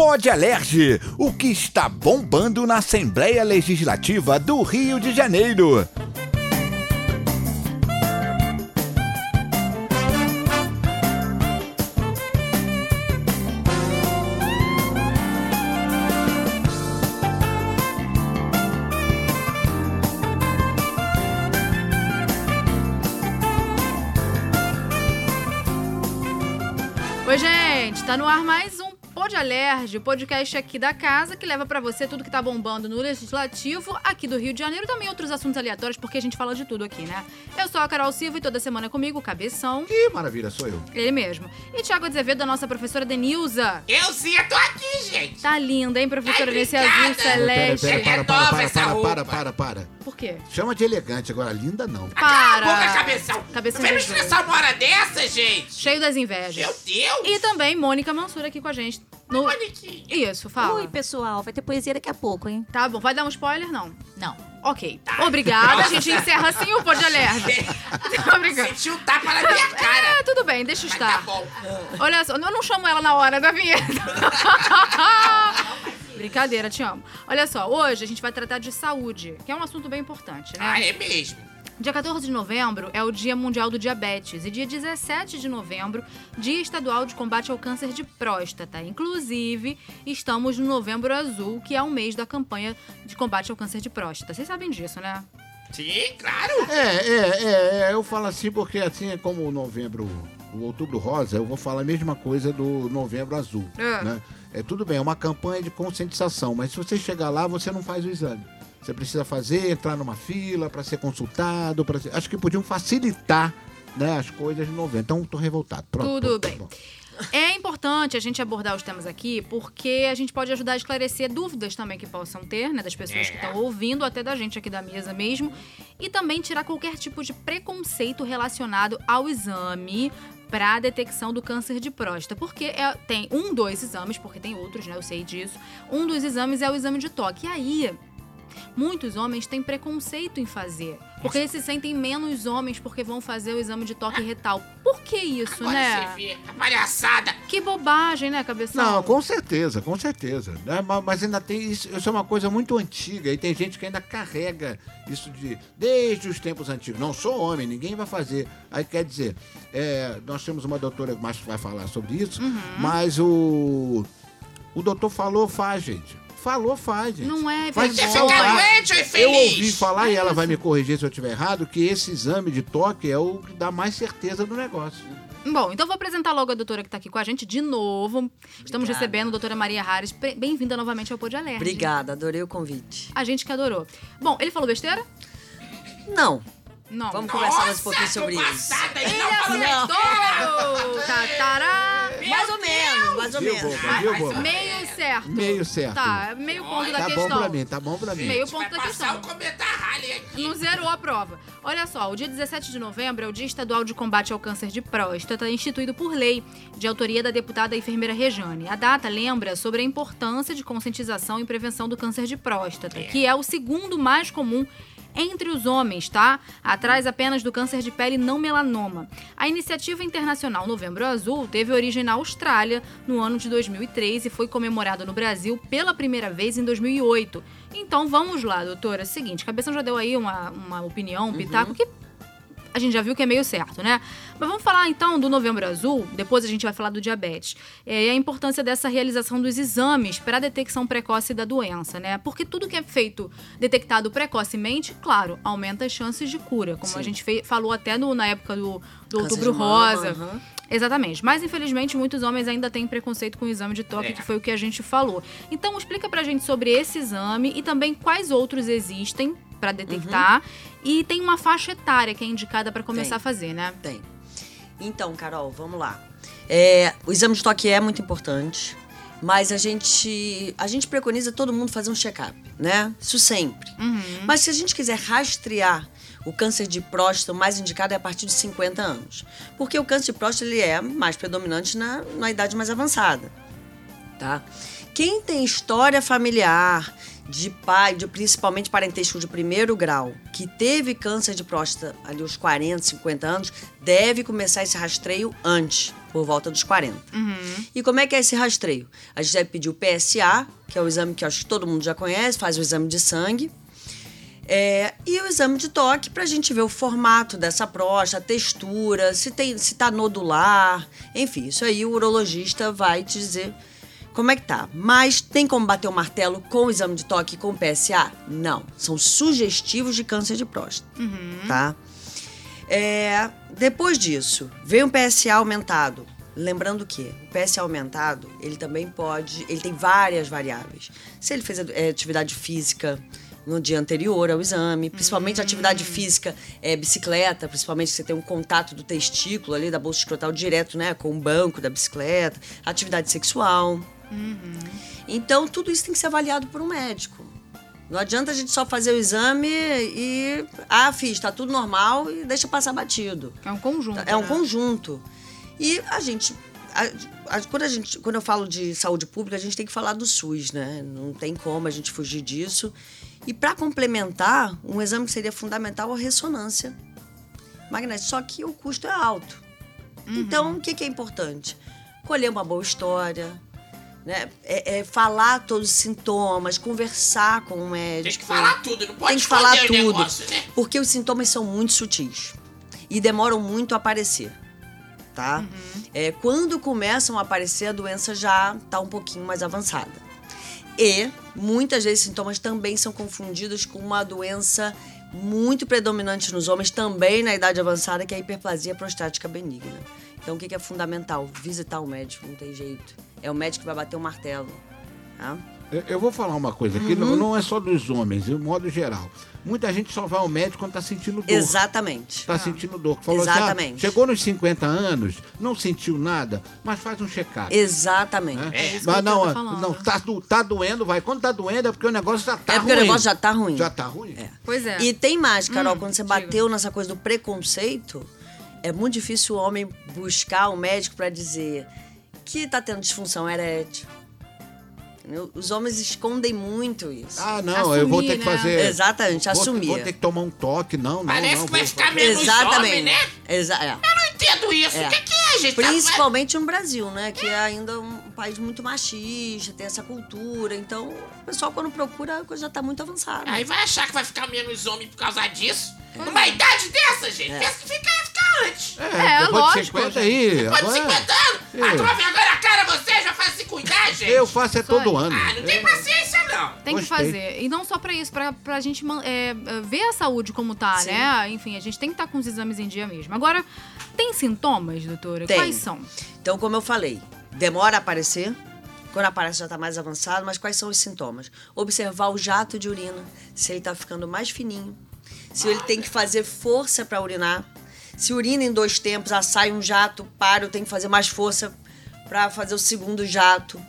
Pode Alerge, o que está bombando na Assembleia Legislativa do Rio de Janeiro. Oi, gente, tá no ar mais Alerge, o podcast aqui da casa que leva pra você tudo que tá bombando no legislativo aqui do Rio de Janeiro e também outros assuntos aleatórios, porque a gente fala de tudo aqui, né? Eu sou a Carol Silva e toda semana comigo, o Cabeção, Que maravilha, sou eu. ele mesmo. E Thiago Azevedo, a nossa professora Denilza. Eu sim, eu tô aqui, gente. Tá linda, hein, professora, Ai, nesse obrigada. azul celeste. Pera, pera, É para, para, para, para, roupa. para, para, para. Por quê? Chama de elegante, agora linda não. Para. Cala a boca, cabeção. Cabeção Não vem me estressar uma hora dessa, gente. Cheio das invejas. Meu Deus. E também Mônica Mansura aqui com a gente. No... Bonitinha. Isso, fala. Oi, pessoal. Vai ter poesia daqui a pouco, hein? Tá bom, vai dar um spoiler? Não. Não. Ok. Obrigada, a gente encerra assim o Pod Alerge. Tô brincando. Senti um tapa na minha cara. É, tudo bem, deixa Mas estar. tá bom. Olha só, eu não chamo ela na hora da vinheta. Brincadeira, te amo. Olha só, hoje a gente vai tratar de saúde, que é um assunto bem importante, né? Ah, é mesmo. Dia 14 de novembro é o Dia Mundial do Diabetes e dia 17 de novembro, Dia Estadual de Combate ao Câncer de Próstata. Inclusive, estamos no Novembro Azul, que é o mês da campanha de combate ao câncer de próstata. Vocês sabem disso, né? Sim, claro. É, é, é, é, eu falo assim porque assim é como o novembro, o outubro rosa, eu vou falar a mesma coisa do novembro azul, É. né? É tudo bem, é uma campanha de conscientização, mas se você chegar lá, você não faz o exame. Você precisa fazer, entrar numa fila para ser consultado, para ser... acho que podiam facilitar, né, as coisas de novembro. Então, tô revoltado. Pronto, Tudo pronto, bem. pronto. É importante a gente abordar os temas aqui, porque a gente pode ajudar a esclarecer dúvidas também que possam ter, né, das pessoas que estão ouvindo, até da gente aqui da mesa mesmo, e também tirar qualquer tipo de preconceito relacionado ao exame para a detecção do câncer de próstata. Porque é- tem um, dois exames, porque tem outros, né, eu sei disso. Um dos exames é o exame de toque. E aí, muitos homens têm preconceito em fazer. Porque eles se sentem menos homens porque vão fazer o exame de toque retal. Por que isso, Agora né? você vê a palhaçada. Que bobagem, né, cabeção? Não, com certeza, com certeza. né? Ma- Mas ainda tem isso, isso é uma coisa muito antiga e tem gente que ainda carrega isso de desde os tempos antigos. Não sou homem, ninguém vai fazer. Aí quer dizer, é, nós temos uma doutora que mais vai falar sobre isso, Uhum. mas o o doutor falou, faz, gente. Falou, faz, gente. Não é Faz Você vergonha. fica doente Eu ouvi falar, e ela vai me corrigir se eu estiver errado, que esse exame de toque é o que dá mais certeza do negócio. Bom, então vou apresentar logo a doutora que tá aqui com a gente de novo. Estamos recebendo a doutora Maria Harris. Pre- Bem-vinda novamente ao Pod Alerta. Obrigada, adorei o convite. A gente que adorou. Bom, ele falou besteira? Não, Não. vamos conversar mais um pouquinho Nossa, sobre isso. passada, ele não acertou! Mais ou menos, mais ou Viu, menos. boba? Viu, boba? Meio certo. Meio certo. Tá, meio ponto da Tá questão. bom pra mim, tá bom pra mim. Meio Vai ponto da passar questão. o Halley aqui. Não zerou a prova. Olha só, o dia 17 de novembro é o Dia Estadual de Combate ao Câncer de Próstata, instituído por lei, de autoria da deputada enfermeira Rejane. A data lembra sobre a importância de conscientização e prevenção do câncer de próstata, que é o segundo mais comum entre os homens, tá? Atrás apenas do câncer de pele não melanoma. A iniciativa internacional Novembro Azul teve origem na Austrália no ano de 2003 e foi comemorada no Brasil pela primeira vez em 2008. Então vamos lá, doutora. Seguinte, Cabeção já deu aí uma, uma opinião, um pitaco, que a gente já viu que é meio certo, né? Mas vamos falar então do Novembro Azul, depois a gente vai falar do diabetes. É, e a importância dessa realização dos exames para a detecção precoce da doença, né? Porque tudo que é feito detectado precocemente, claro, aumenta as chances de cura, como a Sim. gente fe- falou até no- na época do, do Outubro Rosa. aham. Exatamente. Mas, infelizmente, muitos homens ainda têm preconceito com o exame de toque, É. que foi o que a gente falou. Então, explica pra gente sobre esse exame e também quais outros existem pra detectar. E tem uma faixa etária que é indicada pra começar Tem. a fazer, né? Tem. Então, Carol, vamos lá. É, o exame de toque é muito importante, mas a gente, a gente preconiza todo mundo fazer um check-up, né? Isso sempre. Uhum. Mas se a gente quiser rastrear o câncer de próstata, o mais indicado é a partir de 50 anos. Porque o câncer de próstata ele é mais predominante na, na idade mais avançada. Tá? Quem tem história familiar de pai, de principalmente parentesco de primeiro grau, que teve câncer de próstata ali aos 40, 50 anos, deve começar esse rastreio antes. por volta dos 40. Uhum. E como é que é esse rastreio? A gente deve pedir o PSA, que é o exame que acho que todo mundo já conhece, faz o exame de sangue. É, e o exame de toque para a gente ver o formato dessa próstata, a textura, se tem, se tá nodular, enfim, isso aí o urologista vai te dizer como é que tá. Mas tem como bater o martelo com o exame de toque e com o PSA? Não, são sugestivos de câncer de próstata, tá? É, depois disso, vem um PSA aumentado. Lembrando que o PSA aumentado, ele também pode, ele tem várias variáveis. Se ele fez é, atividade física no dia anterior ao exame, principalmente atividade física, é, bicicleta, principalmente se você tem um contato do testículo ali, da bolsa escrotal direto, né, com o banco da bicicleta, atividade sexual. Então, tudo isso tem que ser avaliado por um médico. Não adianta a gente só fazer o exame e. Ah, fiz, tá tudo normal e deixa passar batido. É um conjunto. É um né? conjunto. E a gente. a- a- quando, a gente quando eu falo de saúde pública, a gente tem que falar do SUS, né? Não tem como a gente fugir disso. E para complementar, um exame que seria fundamental é a ressonância magnética. Só que o custo é alto. Então, o que, que é importante? Colher uma boa história, né? É, é falar todos os sintomas, conversar com o médico. Tem que falar tudo, não pode Tem que falar tudo. negócio, né? Porque os sintomas são muito sutis e demoram muito a aparecer, tá? É, quando começam a aparecer, a doença já está um pouquinho mais avançada. E muitas vezes sintomas também são confundidos com uma doença muito predominante nos homens, também na idade avançada, que é a hiperplasia prostática benigna. Então, o que é fundamental? Visitar o médico, não tem jeito. É o médico que vai bater o martelo. Tá? Eu, eu vou falar uma coisa aqui, Uhum. não, não é só dos homens, de um modo geral. Muita gente só vai ao médico quando tá sentindo dor. Exatamente. Tá sentindo dor. Falou assim, ah, Exatamente. chegou nos 50 anos, não sentiu nada, mas faz um check-up. Exatamente. né? É mas não, falando. não tá, tá doendo, vai. Quando tá doendo é porque o negócio já tá É ruim. porque o negócio já tá ruim. Já tá ruim? É. Pois é. E tem mais, Carol, Hum, quando você bateu nessa coisa do preconceito, é muito difícil o homem buscar um médico pra dizer que tá tendo disfunção erétil. Os homens escondem muito isso. Ah, não, eu vou ter que Assumir, né? fazer. Exatamente, vou, assumir. Vou ter que tomar um toque, não, não. Parece não, que vai ficar menos homem, Exatamente. né? Exa é. Eu não entendo isso. É. O que, que é, gente? Tá- Principalmente no Brasil, né? Que é ainda um país muito machista, tem essa cultura. Então, o pessoal, quando procura, a coisa já tá muito avançada. Aí vai achar que vai ficar menos homem por causa disso? Numa idade dessa, gente. É. Pensa que fica, antes. É, depois de lógico, 50 aí. Pode agora- 50 anos. É. Mas toma vergonha na cara você, já faz se cuidar, gente. Eu faço é todo ano. Ah, não tem paciência, não. Tem que Gostei. fazer. E não só pra isso, pra, pra gente é, é, ver a saúde como tá, Sim. né? Enfim, a gente tem que estar com os exames em dia mesmo. Agora, tem sintomas, doutora? Tem. Quais são? Então, como eu falei, demora a aparecer. Quando aparece já está mais avançado, mas quais são os sintomas? Observar o jato de urina, se ele está ficando mais fininho, se ele tem que fazer força para urinar, se urina em dois tempos, ah, sai um jato, para, eu tenho que fazer mais força para fazer o segundo jato.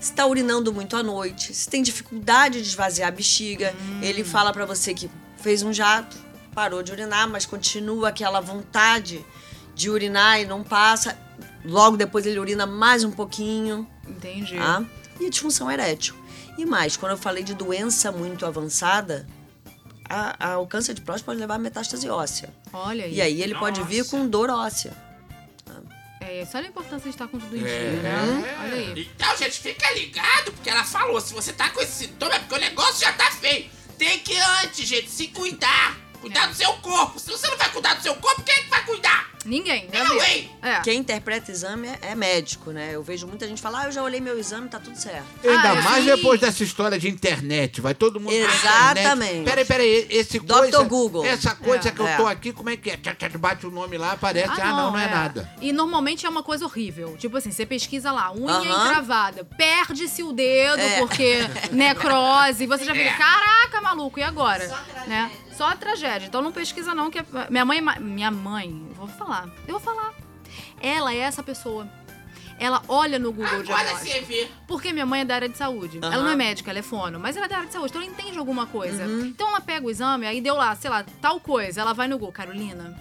Se está urinando muito à noite, se tem dificuldade de esvaziar a bexiga, ele fala para você que fez um jato, parou de urinar, mas continua aquela vontade de urinar e não passa. Logo depois ele urina mais um pouquinho, Entendi. tá? E a disfunção erétil. E mais, quando eu falei de doença muito avançada, a- a- o câncer de próstata pode levar a metástase óssea. Olha aí. E aí ele pode vir com dor óssea. É, isso olha a importância de estar com tudo em É. dia, né? Olha aí. Então, gente, fica ligado, porque ela falou, se você tá com esse sintoma é porque o negócio já tá feio. Tem que antes, gente, se cuidar. Cuidar do seu corpo. Se você não vai cuidar do seu corpo, quem é que vai cuidar? Ninguém, né? Eu, Bia? hein? É. Quem interpreta exame é, é médico, né? Eu vejo muita gente falar, ah, eu já olhei meu exame, tá tudo certo. Ainda Ah, mais sim. depois dessa história de internet. Vai todo mundo Exatamente. internet. Peraí, peraí. Esse Dr. coisa, Google. Essa coisa É. que eu É. tô aqui, como é que é? Bate o nome lá, aparece. Ah, não, não é, nada. E normalmente é uma coisa horrível. Tipo assim, você pesquisa lá, unha Aham. encravada, perde-se o dedo É. porque necrose. Você já fica, É. caraca, maluco, e agora? Né? Só a tragédia. Então não pesquisa não, que é- minha mãe, minha mãe, vou falar, eu vou falar. Ela é essa pessoa. Ela olha no Google Agora Diagnóstico. você. Porque minha mãe é da área de saúde. Aham. Ela não é médica, ela é fono. Mas ela é da área de saúde, então ela entende alguma coisa. Uhum. Então ela pega o exame, aí deu lá, sei lá, tal coisa. Ela vai no Google, Carolina.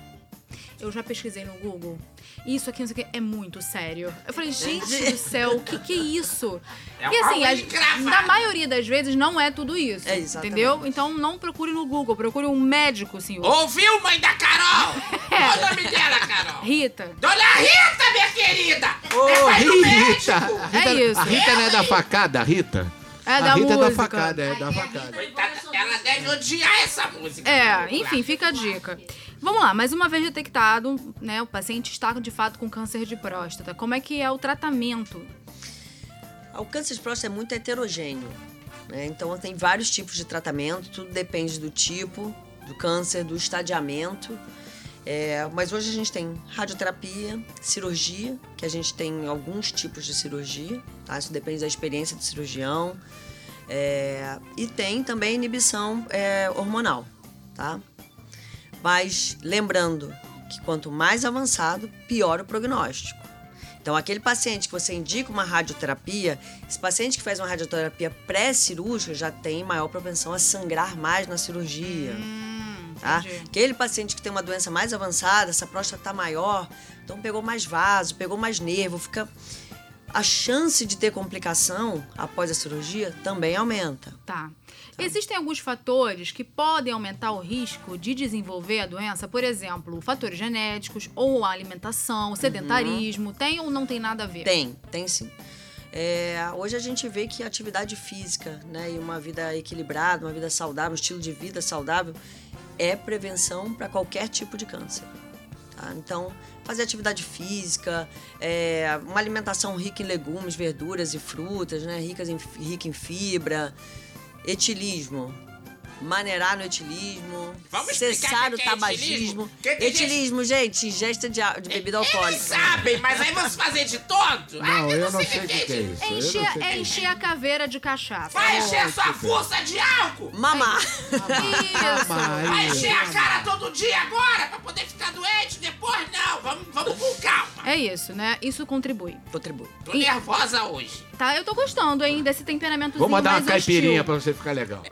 eu já pesquisei no Google. Isso aqui, não sei o que, é muito sério. Eu falei, gente do céu, o que que é isso? É e assim, a- na maioria das vezes não é tudo isso. É, exatamente. entendeu? Então não procure no Google, procure um médico, senhor. Ouviu, mãe da Carol? Qual o nome dela, Carol? Rita. Dona Rita, minha querida! Ô, é Rita! Rita, É isso. A Rita não é da facada, a Rita? É a da Rita é da música. facada, é da facada. Coitada, ela deve odiar essa música. É, enfim, fica a dica. Vamos lá, mais uma vez detectado, né? O paciente está de fato com câncer de próstata. Como é que é o tratamento? O câncer de próstata é muito heterogêneo. né? Então, tem vários tipos de tratamento, tudo depende do tipo do câncer, do estadiamento. É, mas hoje a gente tem radioterapia, cirurgia, que a gente tem alguns tipos de cirurgia, tá? Isso depende da experiência do cirurgião. É, e tem também inibição é, hormonal, tá? Mas lembrando que quanto mais avançado, pior o prognóstico. Então, aquele paciente que você indica uma radioterapia, esse paciente que faz uma radioterapia pré-cirúrgica já tem maior propensão a sangrar mais na cirurgia. Hum, Tá? Aquele paciente que tem uma doença mais avançada, essa próstata está maior, então pegou mais vaso, pegou mais nervo, fica. A chance de ter complicação após a cirurgia também aumenta. Tá. Existem alguns fatores que podem aumentar o risco de desenvolver a doença, por exemplo, fatores genéticos ou a alimentação, sedentarismo, tem ou não tem nada a ver? Tem, tem sim. É, hoje a gente vê que a atividade física né, e uma vida equilibrada, uma vida saudável, um estilo de vida saudável, é prevenção para qualquer tipo de câncer. tá? Então, fazer atividade física, é, uma alimentação rica em legumes, verduras e frutas, né, ricas em, rica em fibra, etilismo. Maneirar no etilismo, Vamos cessar o o que é tabagismo. etilismo? Que gente- Etilismo, gente, ingesta de, de bebida Eles alcoólica. sabem, mas aí vamos fazer de todo? Não, Ai, eu não sei o que, que é isso. É encher, é é encher a caveira de cachaça. Vai encher sua fuça de álcool! Mamar. Isso. Vai encher a cara todo dia agora pra poder ficar doente depois? Não, vamos, vamos com calma. É isso, né? Isso contribui. Contribui. Tô nervosa hoje. Tá, eu tô gostando, hein, desse temperamentozinho Vou mandar uma caipirinha hostil. pra você ficar legal.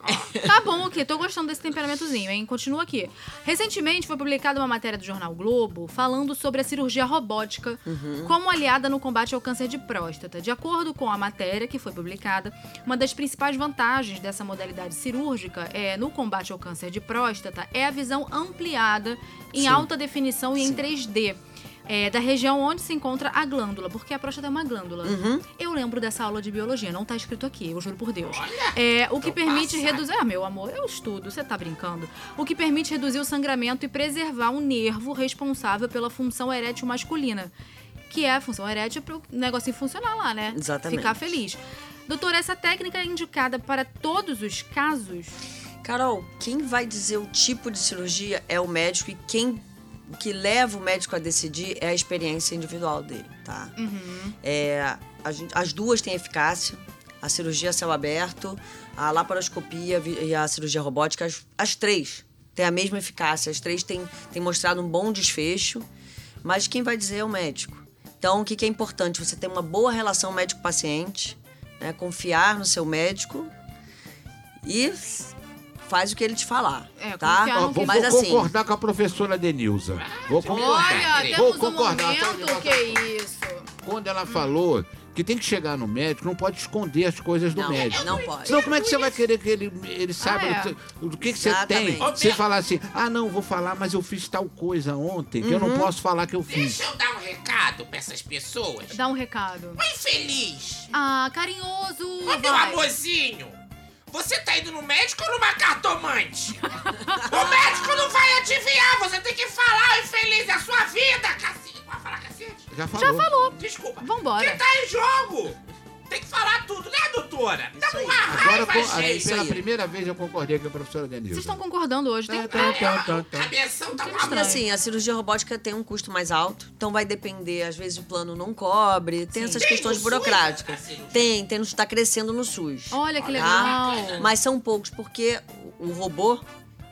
Tá bom aqui, tô gostando desse temperamentozinho, hein? Continua aqui. Recentemente foi publicada uma matéria do jornal Globo falando sobre a cirurgia robótica como aliada no combate ao câncer de próstata. De acordo com a matéria que foi publicada, uma das principais vantagens dessa modalidade cirúrgica é no combate ao câncer de próstata é a visão ampliada em Sim. alta definição e em Sim. 3D. É, da região onde se encontra a glândula, porque a próstata é uma glândula. Uhum. Eu lembro dessa aula de biologia, não tá escrito aqui, eu juro por Deus. Olha, É, o que tô permite reduzir. Ah, meu amor, eu estudo, você tá brincando. O que permite reduzir o sangramento e preservar o nervo responsável pela função erétil masculina. Que é a função erétil para o negocinho funcionar lá, né? Exatamente. Ficar feliz. Doutora, essa técnica é indicada para todos os casos? Carol, quem vai dizer o tipo de cirurgia é o médico e quem o que leva o médico a decidir é a experiência individual dele, tá? Uhum. É, gente- as duas têm eficácia. A cirurgia a céu aberto, a laparoscopia e a cirurgia robótica, as, as três têm a mesma eficácia. As três têm, têm mostrado um bom desfecho, mas quem vai dizer é o médico. Então, o que, que é importante? Você ter uma boa relação médico-paciente, né? confiar no seu médico e faz o que ele te falar, É, tá? Ó, vou, Mas vou assim, concordar com a professora Denilza. Vou concordar. Olha, vou temos um concordar. tá? momento, que isso. Quando ela falou que tem que chegar no médico, não pode esconder as coisas do não, médico. não pode. Senão, como é que você vai querer que ele, ele saiba Ah, é. do, que- que, você tem? Você falar assim, ah, não, vou falar, mas eu fiz tal coisa ontem, que eu Uhum. não posso falar que eu fiz. Deixa eu dar um recado pra essas pessoas. Dá um recado. Ô infeliz! Ah, carinhoso. Ô meu amorzinho! Você tá indo no médico ou numa cartomante? o médico não vai adivinhar, você tem que falar, infeliz, é a sua vida, cacete. Pode falar cacete? Já falou. Já falou. Desculpa. Vambora. Que tá em jogo! Tem que falar tudo, né, doutora? Dá aí. uma Agora, raiva, co- aí, gente. pela aí. primeira vez, eu concordei com a professora Denilza. Vocês estão concordando hoje. Tem... Tá, tá, tá, tá, O tá. cabeção tá uma. Assim, a cirurgia robótica tem um custo mais alto, então vai depender, às vezes o plano não cobre, tem essas Tem questões no SUS burocráticas. cirurgia? Tem, tem, está crescendo no SUS. Olha que tá? legal. Mas são poucos, porque o robô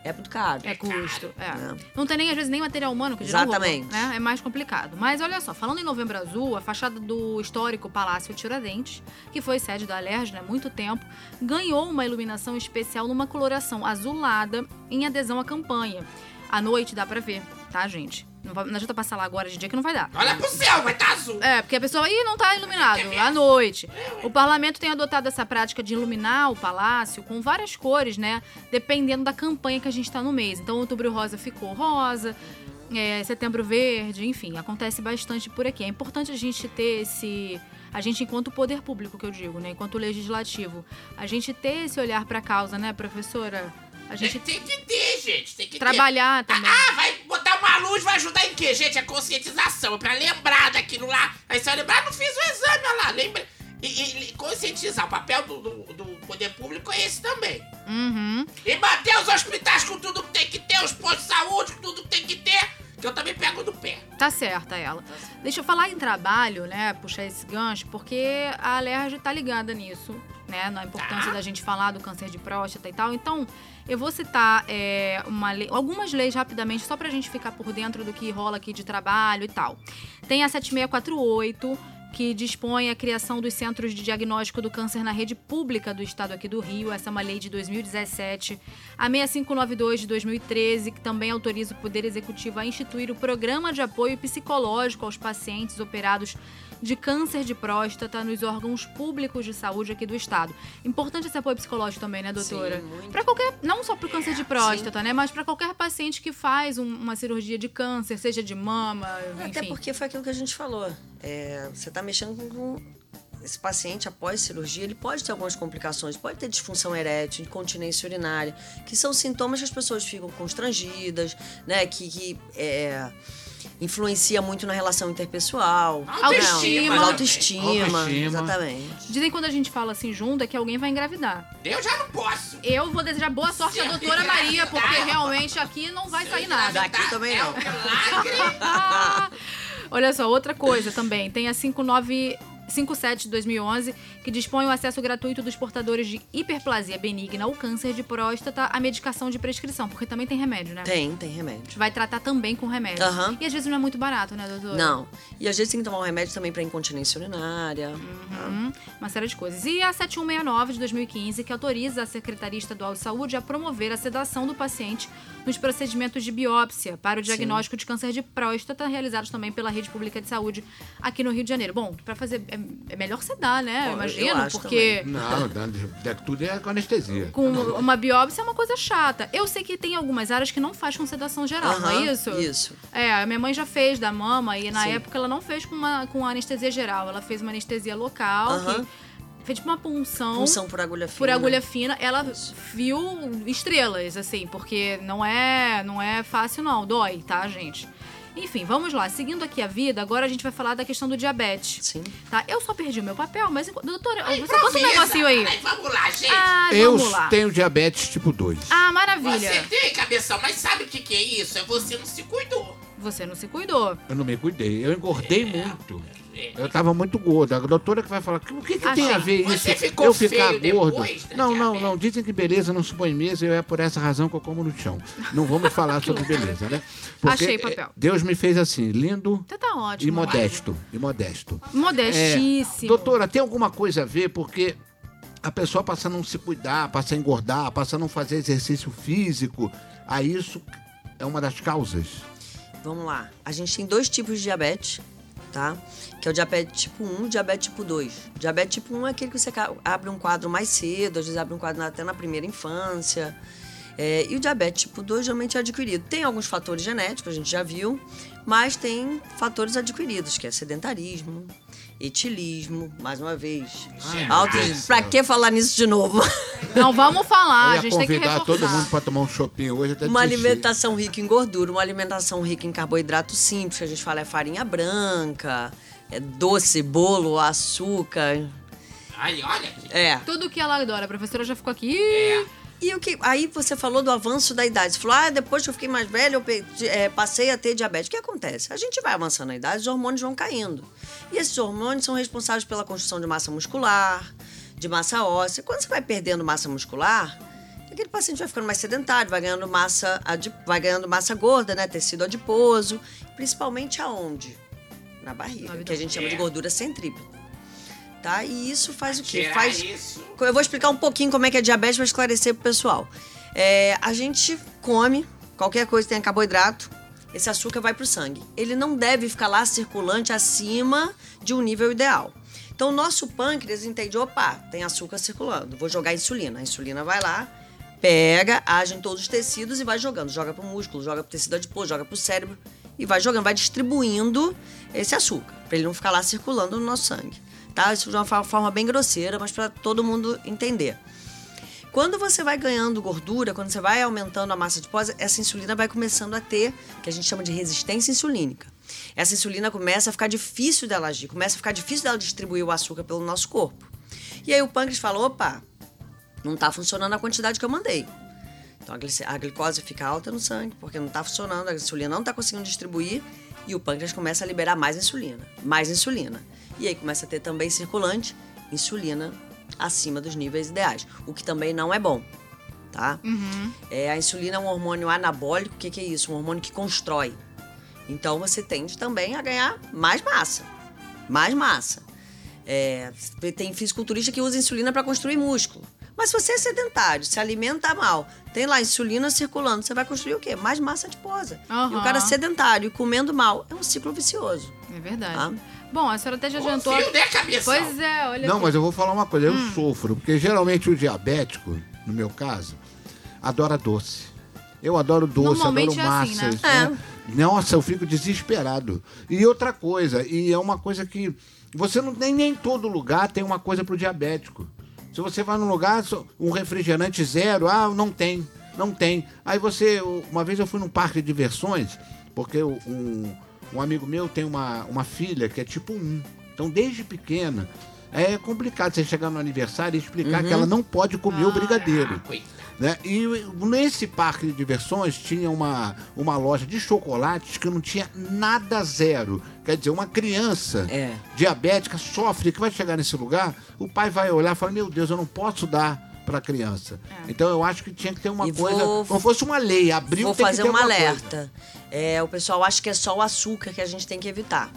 é muito caro. É custo, é. É. Não tem nem, às vezes, nem material humano que dirá Exatamente. né? É mais complicado. Mas olha só, falando em Novembro Azul, a fachada do histórico Palácio Tiradentes, que foi sede da Alerj há muito tempo, ganhou uma iluminação especial numa coloração azulada em adesão à campanha. À noite dá pra ver, tá, gente? Não, adianta passar lá agora de dia que não vai dar. Olha pro céu, vai estar azul. É, porque a pessoa, ih, não tá iluminado, à noite. O parlamento tem adotado essa prática de iluminar o palácio com várias cores, né? Dependendo da campanha que a gente tá no mês. Então, outubro rosa ficou rosa, é, setembro verde, enfim, acontece bastante por aqui. É importante a gente ter esse. A gente, enquanto poder público, que eu digo, né? Enquanto legislativo, a gente ter esse olhar pra causa, né, professora? A gente Tem que ter, gente. Tem que trabalhar ter. também. Ah, vai botar uma luz, vai ajudar em quê, gente? A conscientização. É pra lembrar daquilo lá. Aí você vai lembrar, não fiz o exame, olha lá. Lembra. E, e- conscientizar. O papel do, do- do poder público é esse também. Uhum. E manter os hospitais com tudo que tem que ter, os postos de saúde com tudo que tem que ter, que eu também pego do pé. Tá certa ela. Deixa eu falar em trabalho, né? Puxar esse gancho, porque a Alerj tá ligada nisso, né? Na importância Tá. da gente falar do câncer de próstata e tal. Então, eu vou citar é, uma lei- algumas leis rapidamente, só pra gente ficar por dentro do que rola aqui de trabalho e tal. Tem a 7648. Que dispõe a criação dos centros de diagnóstico do câncer na rede pública do estado aqui do Rio. Essa é uma lei de 2017. A 6592 de 2013, que também autoriza o Poder Executivo a instituir o Programa de Apoio Psicológico aos pacientes operados de câncer de próstata nos órgãos públicos de saúde aqui do estado. Importante esse apoio psicológico também, né, doutora? Sim. Para qualquer, não só para o câncer de próstata, né, mas para qualquer paciente que faz um- uma cirurgia de câncer, seja de mama, Até enfim. porque foi aquilo que a gente falou. É, você está mexendo com, com esse paciente após cirurgia, ele pode ter algumas complicações, pode ter disfunção erétil, incontinência urinária, que são sintomas que as pessoas ficam constrangidas, né? Que, que é, influencia muito na relação interpessoal. Autoestima. Não, autoestima. Autoestima. Exatamente. Dizem que quando a gente fala assim junto é que alguém vai engravidar. Eu já não posso. Eu vou desejar boa sorte à doutora Maria, porque realmente aqui não vai sair nada. Daqui também é não. um milagre. Olha só, outra coisa também. Tem a 59 57 de 2011, que dispõe o acesso gratuito dos portadores de hiperplasia benigna ou câncer de próstata à medicação de prescrição, porque também tem remédio, né? Tem, tem remédio. Vai tratar também com remédio. Aham. E às vezes não é muito barato, né, doutora? Não. E às vezes tem que tomar um remédio também para incontinência urinária. Uhum, uma série de coisas. E a 7169 de 2015, que autoriza a Secretaria Estadual de Saúde a promover a sedação do paciente nos procedimentos de biópsia para o diagnóstico de câncer de próstata, realizados também pela Rede Pública de Saúde aqui no Rio de Janeiro. Bom, para fazer. É, é melhor sedar, né? Eu eu imagino, acho porque. Não, dando- tudo é com anestesia. Com uma biópsia é uma coisa chata. Eu sei que tem algumas áreas que não faz com sedação geral, não é isso? Isso. É, a minha mãe já fez da mama e na Sim. época ela não fez com, uma, com anestesia geral. Ela fez uma anestesia local, que fez tipo uma punção, Punção por agulha fina. por agulha fina. Ela Isso. viu estrelas, assim, porque não é, não é fácil não, dói, tá, gente? Enfim, vamos lá. Seguindo aqui a vida, agora a gente vai falar da questão do diabetes. Sim. Tá? Eu só perdi o meu papel, mas... Doutora, você bota um negocinho aí. Vamos lá, gente. Ah, Eu vamos lá. tenho diabetes tipo 2. Ah, maravilha. Você tem, cabeção, mas sabe o que, que é isso? É você não se cuidou. Você não se cuidou. Eu não me cuidei. Eu engordei muito. Eu tava muito gordo. A doutora que vai falar, o que, que Ah, tem a sim. ver Você isso? ficou eu ficar gordo? depois Não, não, não. Dizem que beleza não se põe em mesa e é por essa razão que eu como no chão. Não vamos falar sobre beleza, né? Achei eh, papel. Deus me fez assim, lindo Você tá ótimo. e modesto. E modesto. Modestíssimo. É, doutora, tem alguma coisa a ver? Porque a pessoa passa a não se cuidar, passa a engordar, passa a não fazer exercício físico. Aí isso é uma das causas. Vamos lá. A gente tem dois tipos de diabetes, tá? Que é o diabetes tipo 1 e diabetes tipo 2. O diabetes tipo 1 é aquele que você abre um quadro mais cedo, às vezes abre um quadro até na primeira infância. É, e o diabetes tipo 2 geralmente é adquirido. Tem alguns fatores genéticos, a gente já viu, mas tem fatores adquiridos, que é sedentarismo, etilismo, mais uma vez. Ai, Alto, pra que falar nisso de novo? Não vamos falar, Eu a ia gente tem que convidar reforçar. todo mundo para tomar um shopping hoje até Uma desistir. alimentação rica em gordura, uma alimentação rica em carboidrato simples, que a gente fala é farinha branca, é doce, bolo, açúcar. Aí, olha. É. Tudo que ela adora. A professora já ficou aqui. É. E o que. Aí você falou do avanço da idade. Você falou, ah, depois que eu fiquei mais velha, eu pe- é, passei a ter diabetes. O que acontece? A gente vai avançando na idade, os hormônios vão caindo. E esses hormônios são responsáveis pela construção de massa muscular, de massa óssea. Quando você vai perdendo massa muscular, aquele paciente vai ficando mais sedentário, vai ganhando massa, adi- vai ganhando massa gorda, né? Tecido adiposo. Principalmente aonde? Na barriga, que a gente chama de gordura centrípeta. Tá? E isso faz o quê? Faz isso. eu vou explicar um pouquinho como é que é diabetes para esclarecer pro pessoal. É, a gente come qualquer coisa que tenha carboidrato, esse açúcar vai para o sangue. Ele não deve ficar lá circulante acima de um nível ideal. Então, o nosso pâncreas entende: opa, tem açúcar circulando, vou jogar insulina. A insulina vai lá, pega, age em todos os tecidos e vai jogando. Joga para o músculo, joga para o tecido adiposo, joga para o cérebro e vai jogando, vai distribuindo esse açúcar, para ele não ficar lá circulando no nosso sangue. Tá? Isso de uma forma bem grosseira, mas para todo mundo entender. Quando você vai ganhando gordura, quando você vai aumentando a massa adiposa, essa insulina vai começando a ter, que a gente chama de resistência insulínica. Essa insulina começa a ficar difícil dela agir, começa a ficar difícil dela distribuir o açúcar pelo nosso corpo. E aí o pâncreas fala: opa, não está funcionando a quantidade que eu mandei. Então a glicose fica alta no sangue, porque não está funcionando, a insulina não está conseguindo distribuir, e o pâncreas começa a liberar mais insulina, mais insulina. E aí começa a ter também circulante, insulina acima dos níveis ideais, o que também não é bom, tá? É, a insulina é um hormônio anabólico, o que, que é isso? Um hormônio que constrói. Então você tende também a ganhar mais massa, mais massa. É, tem fisiculturista que usa insulina para construir músculo. Mas se você é sedentário, se alimenta mal, tem lá insulina circulando, você vai construir o quê? Mais massa adiposa. E o cara sedentário e comendo mal é um ciclo vicioso. É verdade. Ah. Bom, a senhora até já adiantou. fio, né, cabeção? Pois é, olha Não, aqui. mas eu vou falar uma coisa, eu Hum. sofro, porque geralmente o diabético, no meu caso, adora doce. Eu adoro doce, adoro é assim, massas. né? né? Nossa, eu fico desesperado. E outra coisa, e é uma coisa que você não tem nem em todo lugar tem uma coisa pro diabético. Se você vai num lugar, um refrigerante zero, ah, não tem, não tem. Aí você, uma vez eu fui num parque de diversões, porque o- um, um amigo meu tem uma, uma filha que é tipo um. Então, desde pequena, é complicado você chegar no aniversário e explicar que ela não pode comer o brigadeiro. Ah. Né? E nesse parque de diversões tinha uma, uma loja de chocolates que não tinha nada zero. Quer dizer, uma criança É. diabética sofre, que vai chegar nesse lugar, o pai vai olhar e falar, meu Deus, eu não posso dar para a criança. Então eu acho que tinha que ter uma E coisa, vou- como fosse uma lei, abriu Vou tem fazer que ter um alerta. É, o pessoal acha que é só o açúcar que a gente tem que evitar.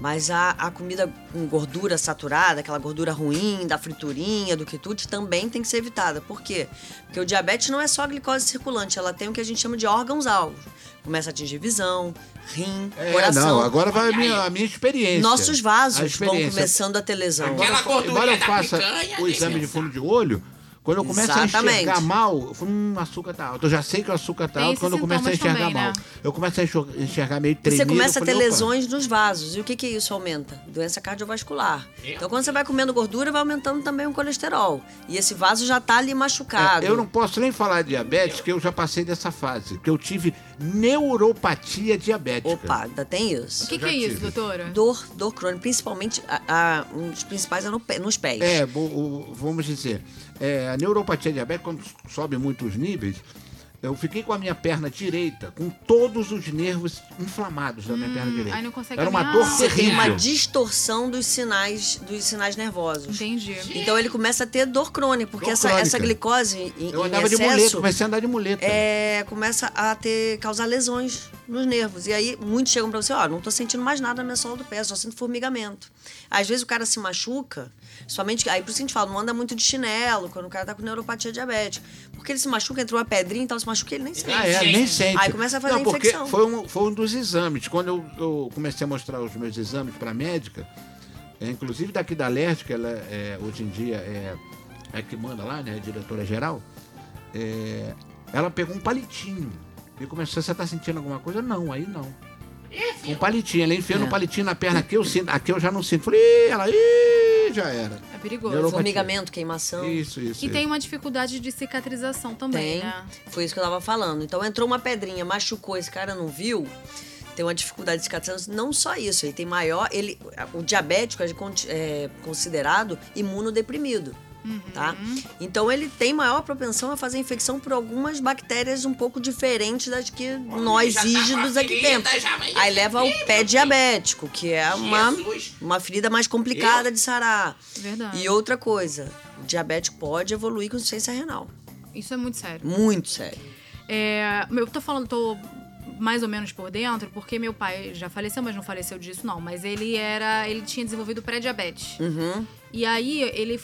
Mas a, a comida com gordura saturada, aquela gordura ruim, da friturinha, do quitute, também tem que ser evitada. Por quê? Porque o diabetes não é só a glicose circulante, ela tem o que a gente chama de órgãos-alvos. Começa a atingir visão, rim, É, coração. não, agora vai a minha, a minha experiência. Nossos vasos vão experiência. começando a ter lesão. Aquela gordurinha embora eu picanha, o exame de fundo de olho, quando eu começo a Exatamente. enxergar mal, eu falo, hum, o açúcar tá alto. Eu já sei que o açúcar tá Tem alto quando eu começo a enxergar também, mal. né? Eu começo a enxergar meio Você tremido. começa a ter opa, lesões nos vasos. E o que, que isso aumenta? Doença cardiovascular. Meu Então, quando você vai comendo gordura, vai aumentando também o colesterol. E esse vaso já tá ali machucado. É, eu não posso nem falar de diabetes, que eu já passei dessa fase. Que eu tive neuropatia diabética. Opa, ainda tem isso. O que, que é isso, doutora? Dor, dor crônica, principalmente, a, a- um dos principais é no nos pés. É, bo- o- vamos dizer, é, a neuropatia diabética, quando sobe muitos níveis, eu fiquei com a minha perna direita, com todos os nervos inflamados da minha perna direita. aí não consegue Era uma caminhar. dor Você Tem terrível. uma distorção dos sinais, dos sinais nervosos. Entendi. Então ele começa a ter dor crônica, porque Dor essa, crônica. essa glicose em, Eu em andava de muleta, excesso comecei a andar de muleta. é, começa a ter causar lesões nos nervos. E aí muitos chegam pra você, ó, não tô sentindo mais nada na minha sola do pé, só sinto formigamento. Às vezes o cara se machuca, somente aí por isso que a gente fala, não anda muito de chinelo quando o cara tá com neuropatia diabética. Porque ele se machuca, entrou uma pedrinha, então se machuca, ele nem sente. Ah, é, nem sente. Aí começa a fazer Não, porque infecção. Foi um, foi um dos exames. Quando eu, eu comecei a mostrar os meus exames para a médica, é, inclusive daqui da Alérgica, ela é, hoje em dia é, é que manda lá, né, a diretora geral, é, ela pegou um palitinho e começou, você tá sentindo alguma coisa? Não, aí não. Um palitinho, ela enfiando É. um palitinho na perna aqui, eu sinto, aqui eu já não sinto. Falei, "Ih", ela, Ih, já era. É perigoso. Formigamento, queimação. Isso, isso. E tem isso. uma dificuldade de cicatrização também, Tem. né? Foi isso que eu tava falando. Então entrou uma pedrinha, machucou, esse cara não viu. Tem uma dificuldade de cicatrização. Não só isso, ele tem maior. Ele, o diabético é é considerado imunodeprimido. Tá? Então ele tem maior propensão a fazer infecção por algumas bactérias um pouco diferentes das que nós já tá rígidos aqui temos. Aí leva ao Ih, pé diabético, que é uma, Jesus. uma ferida mais complicada de sarar. Verdade. E outra coisa, o diabético pode evoluir com insuficiência renal. Isso é muito sério. Muito sério. É, eu tô falando, tô mais ou menos por dentro, porque meu pai já faleceu, mas não faleceu disso, não. Mas ele era. Ele tinha desenvolvido pré-diabetes. Uhum. E aí ele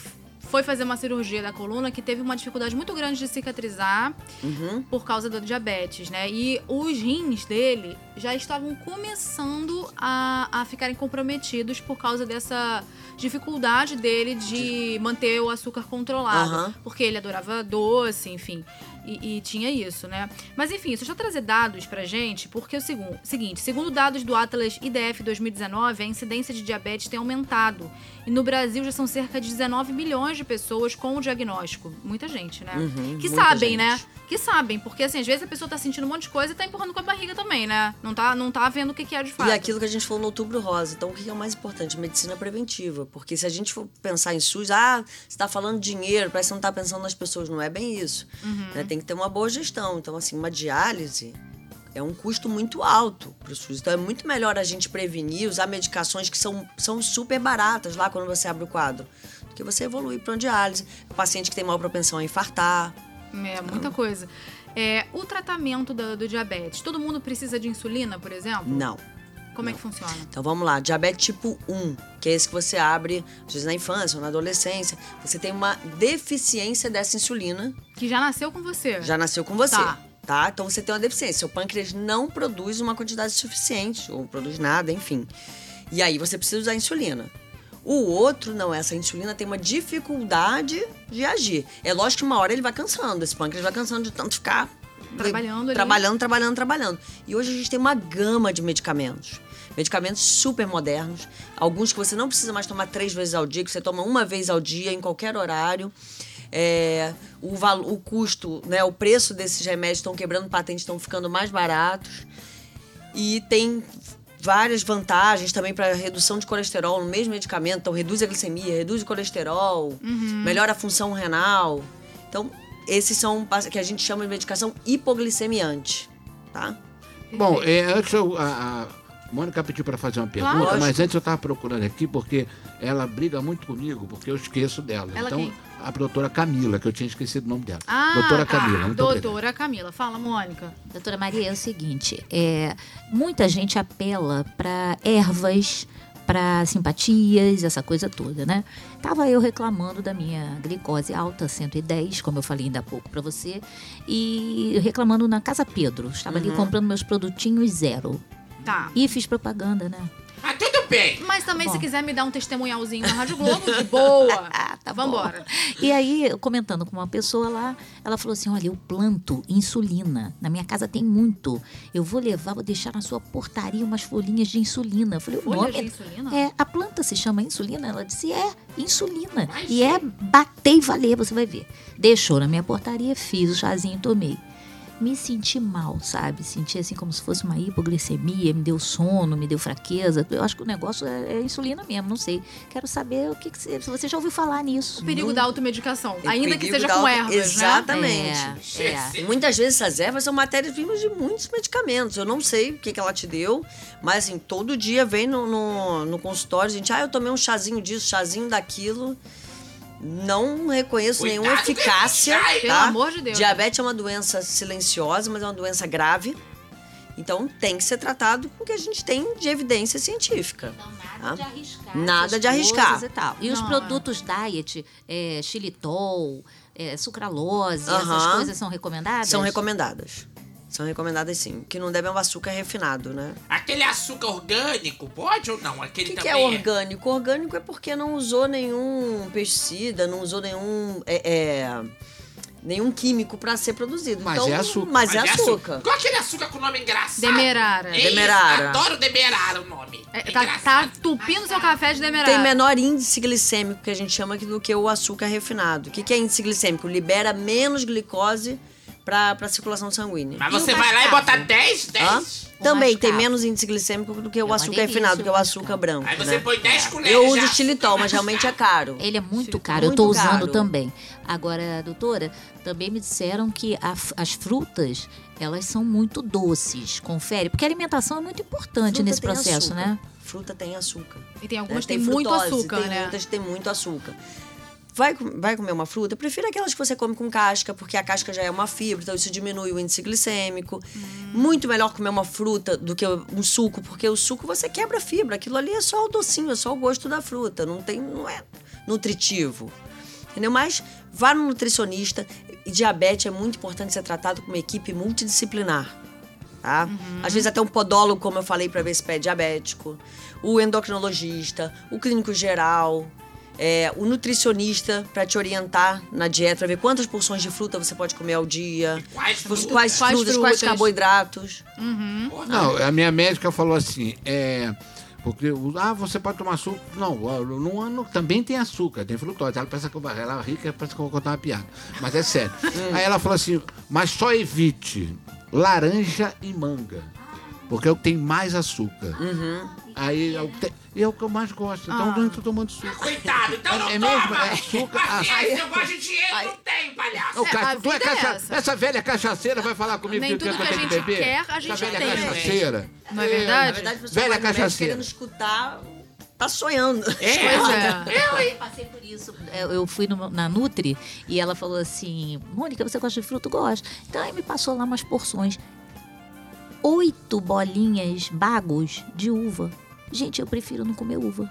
foi fazer uma cirurgia da coluna que teve uma dificuldade muito grande de cicatrizar Uhum. por causa do diabetes, né? E os rins dele já estavam começando a, a ficarem comprometidos por causa dessa dificuldade dele de manter o açúcar controlado. Aham. Porque ele adorava doce, enfim. E, e tinha isso, né? Mas enfim, isso já trazer dados pra gente, porque é o segun- seguinte, segundo dados do Atlas IDF 2019, a incidência de diabetes tem aumentado. E no Brasil já são cerca de 19 milhões de pessoas com o diagnóstico. Muita gente, né? Uhum, que sabem, gente. né? Que sabem, porque assim, às vezes a pessoa tá sentindo um monte de coisa e tá empurrando com a barriga também, né? Não tá, não tá vendo o que, que é de fato. E aquilo que a gente falou no Outubro Rosa. Então, o que é o mais importante? Medicina preventiva. Porque se a gente for pensar em SUS, ah, você está falando dinheiro, parece que você não está pensando nas pessoas. Não é bem isso. Uhum. né? Tem que ter uma boa gestão. Então, assim, uma diálise é um custo muito alto para o SUS. Então, é muito melhor a gente prevenir, usar medicações que são, são super baratas lá quando você abre o quadro, do que você evoluir para uma diálise. O paciente que tem maior propensão a infartar. É, muita coisa. É, o tratamento do, do diabetes, todo mundo precisa de insulina, por exemplo? Não. Como é que funciona? Então vamos lá, diabetes tipo 1, que é esse que você abre, às vezes na infância ou na adolescência, você tem uma deficiência dessa insulina, Que já nasceu com você. já nasceu com você. Tá. Tá. Então você tem uma deficiência. Seu pâncreas não produz uma quantidade suficiente, ou produz nada, enfim. E aí você precisa usar insulina. O outro, não, essa insulina tem uma dificuldade de agir. É lógico que uma hora ele vai cansando, esse pâncreas vai cansando de tanto ficar Trabalhando trabalhando, trabalhando, trabalhando. E hoje a gente tem uma gama de medicamentos. Medicamentos super modernos. Alguns que você não precisa mais tomar três vezes ao dia, que você toma uma vez ao dia, em qualquer horário. É, o, valo- o custo, né, o preço desses remédios estão quebrando patentes, estão ficando mais baratos. E tem várias vantagens também para redução de colesterol no mesmo medicamento. Então, reduz a glicemia, reduz o colesterol, melhora a função renal. Então, esses são que a gente chama de medicação hipoglicemiante, tá? Bom, é, antes eu, a, a Mônica pediu para fazer uma pergunta, Claro. mas antes eu estava procurando aqui porque ela briga muito comigo, porque eu esqueço dela. Ela então, quem? a doutora Camila, que eu tinha esquecido o nome dela. Ah, doutora tá. Camila, obrigado. Doutora Camila. Fala, Mônica. Doutora Maria, é o seguinte, é, muita gente apela para ervas, para simpatias, essa coisa toda, né? Tava eu reclamando da minha glicose alta, 110, como eu falei ainda há pouco para você, e reclamando na Casa Pedro. Estava ali comprando meus produtinhos zero. Tá. E fiz propaganda, né? Ah, tudo bem. Mas também, se Bom. quiser me dar um testemunhalzinho na Rádio Globo, de boa. Ah, tá bom. Vambora. E aí, eu comentando com uma pessoa lá, ela falou assim: Olha, eu planto insulina. Na minha casa tem muito. Eu vou levar, vou deixar na sua portaria umas folhinhas de insulina. Eu falei: O Folhas nome de é- insulina? É, a planta se chama insulina? Ela disse: É, insulina. Mas E é bater e valer, você vai ver. Deixou na minha portaria, fiz o chazinho e tomei. Me senti mal, sabe? Senti assim como se fosse uma hipoglicemia, me deu sono, me deu fraqueza. Eu acho que o negócio é, é insulina mesmo, não sei. Quero saber o que, que você, se você já ouviu falar nisso. O perigo da automedicação. É ainda que seja com auto- ervas, né? Exatamente. É, é. E muitas vezes essas ervas são matérias-primas de muitos medicamentos. Eu não sei o que, que ela te deu, mas assim, todo dia vem no, no, no consultório, gente, ah, eu tomei um chazinho disso, chazinho daquilo. Não reconheço Cuidado nenhuma eficácia. hein? Pelo tá? amor de Deus. Diabetes é uma doença silenciosa, mas é uma doença grave. Então tem que ser tratado com o que a gente tem de evidência científica. Então, Tá? nada de arriscar. Nada essas de arriscar. E, tal. e os produtos diet, é, xilitol, é, sucralose, essas Aham. coisas são recomendadas? São recomendadas. São recomendadas sim. O que não deve é um açúcar refinado, né? Aquele açúcar orgânico, pode ou não? O Aquele que, que também é orgânico? Orgânico é porque não usou nenhum pesticida, não usou nenhum. é, é, nenhum químico para ser produzido. Mas então, é açúcar. Mas, é açúcar. Qual aquele açúcar com nome engraçado? Demerara. É isso, Demerara. Adoro Demerara o nome. É, É tá, tá tupindo seu café de demerara. Tem menor índice glicêmico, que a gente chama do que o açúcar refinado. O que, que é índice glicêmico? Libera menos glicose para a circulação sanguínea. Mas você vai lá e bota 10, Hã? 10. O Também tem menos índice glicêmico do que o É açúcar refinado, do que o o açúcar branco. Aí você né? põe 10 colheres. Eu uso xilitol, mas realmente é caro. Ele é muito caro, Muito eu tô usando caro. também. Agora, doutora, também me disseram que a as frutas, elas são muito doces, confere? Porque a alimentação é muito importante Fruta nesse tem processo, açúcar. né? Fruta tem açúcar. E tem né? algumas que tem, muito frutose, açúcar, tem né? muitas que tem muito açúcar. Vai, vai comer uma fruta? Prefiro aquelas que você come com casca, porque a casca já é uma fibra, então isso diminui o índice glicêmico. Hum. Muito melhor comer uma fruta do que um suco, porque o suco você quebra a fibra. Aquilo ali é só o docinho, é só o gosto da fruta, não tem, não é nutritivo. Entendeu? Mas vá no nutricionista. E diabetes é muito importante ser tratado com uma equipe multidisciplinar. Tá? Às vezes até um podólogo, como eu falei, para ver se é diabético. O endocrinologista, o clínico geral, é, o nutricionista para te orientar na dieta, para ver quantas porções de fruta você pode comer ao dia. Quais quais, frutas? quais frutas, quais carboidratos. Não, a minha médica falou assim, é. Porque, ah, você pode tomar açúcar. Não, no ano também tem açúcar, tem frutose. Ela pensa que eu, ela é rica, pensa que eu vou contar uma piada. Mas é sério. Aí ela falou assim, mas só evite laranja e manga. Porque é o que tem mais açúcar. Aí é o, que te- e é o que eu mais gosto. Então eu não tô tomando suco. Coitado, então não É toma. mesmo? É açúcar? Paciência, eu gosto de dinheiro, não tem, palhaço. É, tu é é cacha- essa. essa velha cachaceira vai falar comigo Nem que, tudo eu que a tenho gente beber? quer, a gente essa velha tem. cachaceira. Não é Na verdade? verdade, o pessoal Velha médico cachaceira. querendo escutar, tá sonhando. Pois é. Eu passei por isso. Eu eu fui no- na Nutri e ela falou assim: Mônica, você gosta de fruta? Gosto. Então aí me passou lá umas porções. Oito bolinhas bagos de uva. Gente, eu prefiro não comer uva.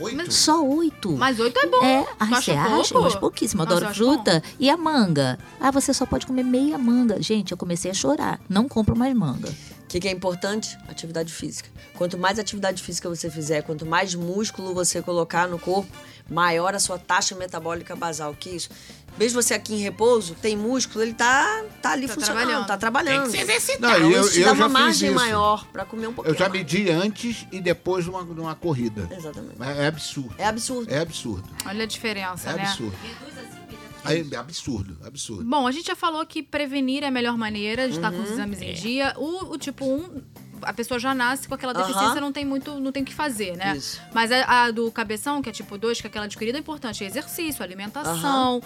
Oito? Só oito. Mas oito é bom. É, ah, você acha? Eu acho pouquíssimo. Eu adoro fruta. E a manga? Ah, você só pode comer meia manga. Gente, eu comecei a chorar. Não compro mais manga. O que, que é importante? Atividade física. Quanto mais atividade física você fizer, quanto mais músculo você colocar no corpo, maior a sua taxa metabólica basal. Que é isso? Veja você aqui em repouso, tem músculo, ele tá, tá ali Tá funcionando, trabalhando. tá Tem trabalhando. que se exercitar. Não, eu- isso te eu dá já uma margem isso. maior pra comer um pouquinho Eu já mais. medi antes e depois de uma, de uma corrida. Exatamente. É, é absurdo. É absurdo. É absurdo. Olha a diferença, É né? absurdo. É absurdo, absurdo. Bom, a gente já falou que prevenir é a melhor maneira de estar com os Uhum. exames em dia. O, o tipo 1, a pessoa já nasce com aquela deficiência, Aham. não tem muito, não tem o que fazer, né? Isso. Mas a, a do cabeção, que é tipo 2, que é aquela adquirida, é importante. Exercício, alimentação,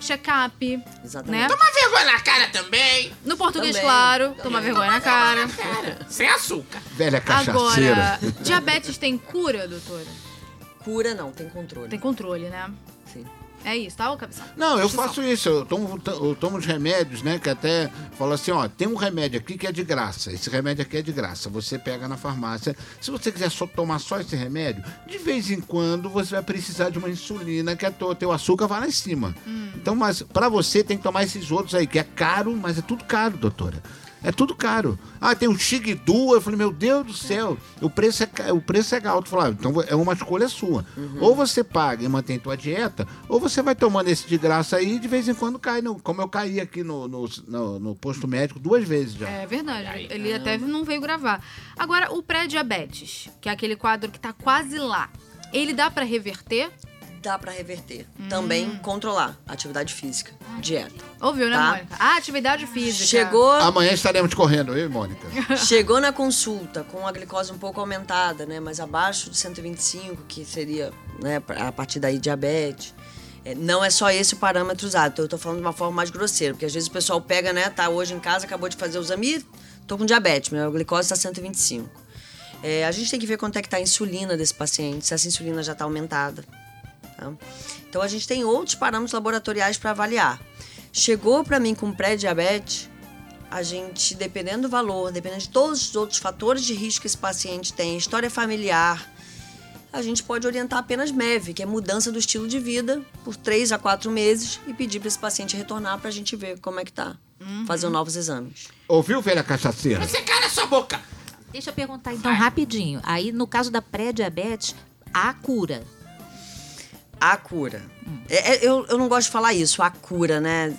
check-up, Exatamente. né? Toma vergonha na cara também. No português, Também. claro, tomar vergonha na cara. Cara, sem açúcar. Velha cachaceira. Agora, diabetes tem cura, doutora? Cura não, tem controle. Tem controle, né? Sim. É isso, tá, ô cabeção? Não, eu faço isso. Eu tomo, eu tomo os remédios, né? Que até fala assim, ó, tem um remédio aqui que é de graça. Esse remédio aqui é de graça. Você pega na farmácia. Se você quiser só tomar só esse remédio, de vez em quando você vai precisar de uma insulina que a tua, teu açúcar vai lá em cima. Então, mas pra você tem que tomar esses outros aí, que é caro, mas é tudo caro, doutora. É tudo caro. Ah, tem o Xigdu. Eu falei, meu Deus do céu, o preço é, o preço é alto. Eu falei, ah, então é uma escolha sua. Ou você paga e mantém tua dieta, ou você vai tomando esse de graça aí e de vez em quando cai. No, como eu caí aqui no, no, no- no posto médico duas vezes já. É verdade. Ele até não veio gravar. Agora, o pré-diabetes, que é aquele quadro que tá quase lá, ele dá pra reverter? Dá pra reverter. Hum. Também controlar. Atividade física. Dieta. Ouviu, né, Tá. Mônica? Ah, atividade física. Chegou, Amanhã estaremos correndo, eu e Mônica. chegou na consulta com a glicose um pouco aumentada, né? Mas abaixo de 125, que seria, né, a partir daí diabetes. É, não é só esse o parâmetro usado. Então, eu tô falando de uma forma mais grosseira, porque às vezes o pessoal pega, né, tá hoje em casa, acabou de fazer o exame, "Ih, tô com diabetes, minha glicose tá 125. É, a gente tem que ver quanto é que tá a insulina desse paciente, se essa insulina já tá aumentada. Tá? Então a gente tem outros parâmetros laboratoriais para avaliar. Chegou para mim com pré-diabetes, a gente, dependendo do valor, dependendo de todos os outros fatores de risco que esse paciente tem, história familiar, a gente pode orientar apenas MEV, que é mudança do estilo de vida, por três a quatro meses e pedir para esse paciente retornar para a gente ver como é que tá. Fazer novos exames. Ouviu, velha cachaceira? Você cala sua boca. Deixa eu perguntar então rapidinho. Aí, no caso da pré-diabetes, há cura. A cura. É, é, eu, eu não gosto de falar isso, a cura, né?